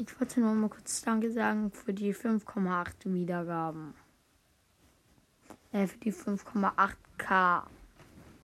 Ich wollte nur mal kurz Danke sagen für die 5,8 Wiedergaben. Äh, für die 5,8k.